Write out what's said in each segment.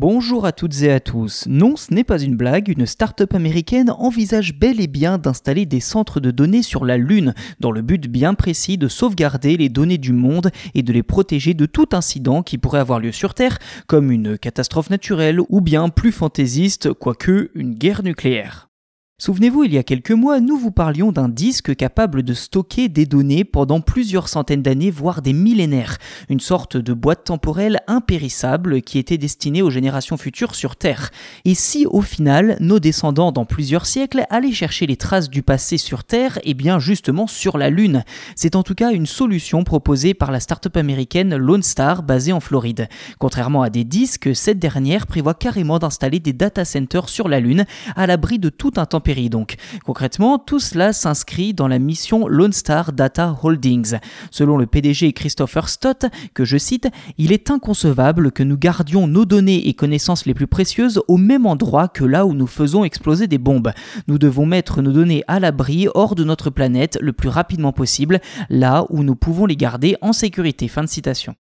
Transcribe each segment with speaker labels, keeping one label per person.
Speaker 1: Bonjour à toutes et à tous. Non, ce n'est pas une blague, une start-up américaine envisage bel et bien d'installer des centres de données sur la Lune, dans le but bien précis de sauvegarder les données du monde et de les protéger de tout incident qui pourrait avoir lieu sur Terre, comme une catastrophe naturelle ou bien plus fantaisiste, quoique une guerre nucléaire. Souvenez-vous, il y a quelques mois, nous vous parlions d'un disque capable de stocker des données pendant plusieurs centaines d'années, voire des millénaires. Une sorte de boîte temporelle impérissable qui était destinée aux générations futures sur Terre. Et si, au final, nos descendants dans plusieurs siècles allaient chercher les traces du passé sur Terre, et eh bien justement sur la Lune C'est en tout cas une solution proposée par la start-up américaine Lone Star basée en Floride. Contrairement à des disques, cette dernière prévoit carrément d'installer des data centers sur la Lune, à l'abri de tout Concrètement, tout cela s'inscrit dans la mission Lone Star Data Holdings. Selon le PDG Christopher Stott, que je cite, il est inconcevable que nous gardions nos données et connaissances les plus précieuses au même endroit que là où nous faisons exploser des bombes. Nous devons mettre nos données à l'abri hors de notre planète le plus rapidement possible, là où nous pouvons les garder en sécurité. Fin de citation.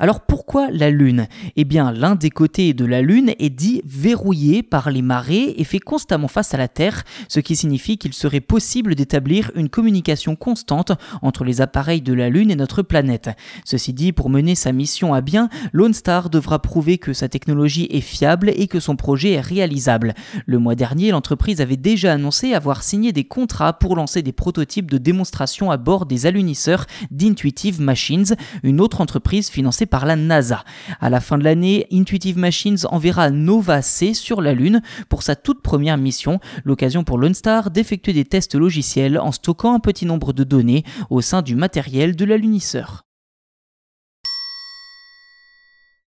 Speaker 1: Alors pourquoi la Lune? Eh bien l'un des côtés de la Lune est dit verrouillé par les marées et fait constamment face à la Terre, ce qui signifie qu'il serait possible d'établir une communication constante entre les appareils de la Lune et notre planète. Ceci dit, pour mener sa mission à bien, Lone Star devra prouver que sa technologie est fiable et que son projet est réalisable. Le mois dernier, l'entreprise avait déjà annoncé avoir signé des contrats pour lancer des prototypes de démonstration à bord des alunisseurs d'Intuitive Machines, une autre entreprise financée par la NASA. À la fin de l'année, Intuitive Machines enverra Nova C sur la Lune pour sa toute première mission, l'occasion pour Lone Star d'effectuer des tests logiciels en stockant un petit nombre de données au sein du matériel de l'alunisseur.